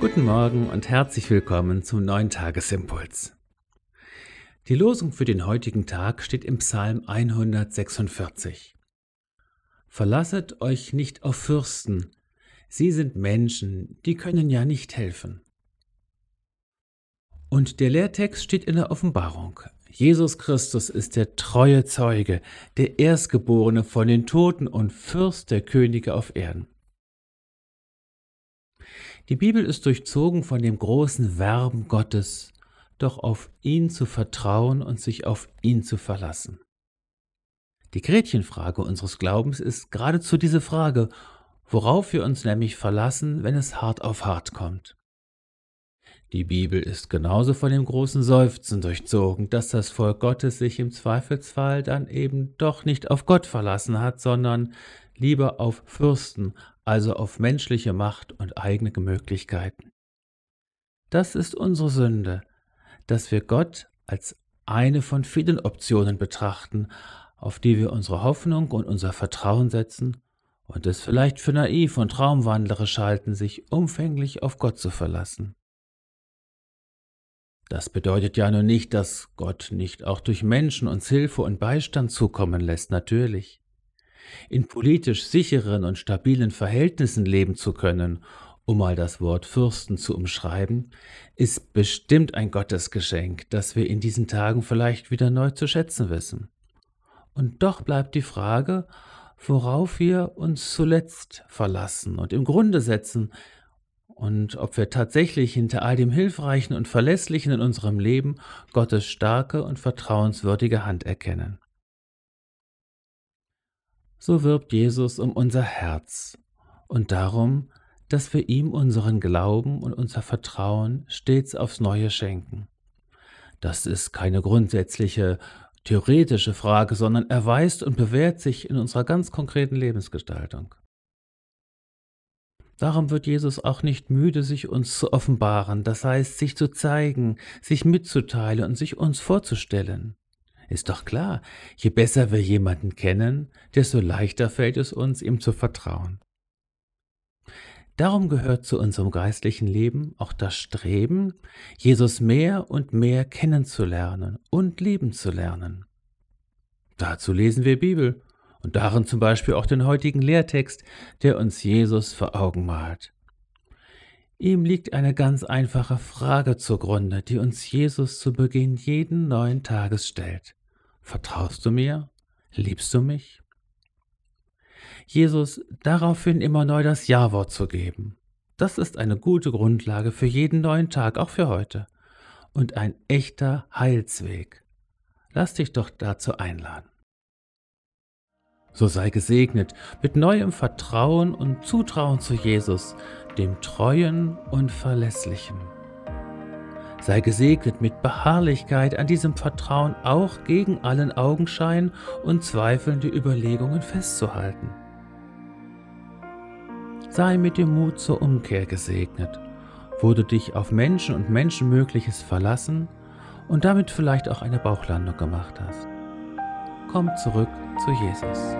Guten Morgen und herzlich willkommen zum neuen Tagesimpuls. Die Losung für den heutigen Tag steht im Psalm 146. Verlasset euch nicht auf Fürsten, sie sind Menschen, die können ja nicht helfen. Und der Lehrtext steht in der Offenbarung. Jesus Christus ist der treue Zeuge, der Erstgeborene von den Toten und Fürst der Könige auf Erden. Die Bibel ist durchzogen von dem großen Werben Gottes, doch auf ihn zu vertrauen und sich auf ihn zu verlassen. Die Gretchenfrage unseres Glaubens ist geradezu diese Frage, worauf wir uns nämlich verlassen, wenn es hart auf hart kommt. Die Bibel ist genauso von dem großen Seufzen durchzogen, dass das Volk Gottes sich im Zweifelsfall dann eben doch nicht auf Gott verlassen hat, sondern lieber auf Fürsten, also auf menschliche Macht und eigene Möglichkeiten. Das ist unsere Sünde, dass wir Gott als eine von vielen Optionen betrachten, auf die wir unsere Hoffnung und unser Vertrauen setzen und es vielleicht für naiv und traumwandlerisch halten, sich umfänglich auf Gott zu verlassen. Das bedeutet ja nur nicht, dass Gott nicht auch durch Menschen uns Hilfe und Beistand zukommen lässt, natürlich in politisch sicheren und stabilen Verhältnissen leben zu können, um mal das Wort Fürsten zu umschreiben, ist bestimmt ein Gottesgeschenk, das wir in diesen Tagen vielleicht wieder neu zu schätzen wissen. Und doch bleibt die Frage, worauf wir uns zuletzt verlassen und im Grunde setzen, und ob wir tatsächlich hinter all dem Hilfreichen und Verlässlichen in unserem Leben Gottes starke und vertrauenswürdige Hand erkennen so wirbt Jesus um unser Herz und darum, dass wir ihm unseren Glauben und unser Vertrauen stets aufs Neue schenken. Das ist keine grundsätzliche, theoretische Frage, sondern erweist und bewährt sich in unserer ganz konkreten Lebensgestaltung. Darum wird Jesus auch nicht müde, sich uns zu offenbaren, das heißt, sich zu zeigen, sich mitzuteilen und sich uns vorzustellen. Ist doch klar, je besser wir jemanden kennen, desto leichter fällt es uns, ihm zu vertrauen. Darum gehört zu unserem geistlichen Leben auch das Streben, Jesus mehr und mehr kennenzulernen und lieben zu lernen. Dazu lesen wir Bibel und darin zum Beispiel auch den heutigen Lehrtext, der uns Jesus vor Augen malt. Ihm liegt eine ganz einfache Frage zugrunde, die uns Jesus zu Beginn jeden neuen Tages stellt. Vertraust du mir? Liebst du mich? Jesus daraufhin immer neu das Ja-Wort zu geben. Das ist eine gute Grundlage für jeden neuen Tag, auch für heute. Und ein echter Heilsweg. Lass dich doch dazu einladen. So sei gesegnet mit neuem Vertrauen und Zutrauen zu Jesus, dem Treuen und Verlässlichen. Sei gesegnet mit Beharrlichkeit an diesem Vertrauen auch gegen allen Augenschein und zweifelnde Überlegungen festzuhalten. Sei mit dem Mut zur Umkehr gesegnet, wo du dich auf Menschen und Menschenmögliches verlassen und damit vielleicht auch eine Bauchlandung gemacht hast. Komm zurück zu Jesus.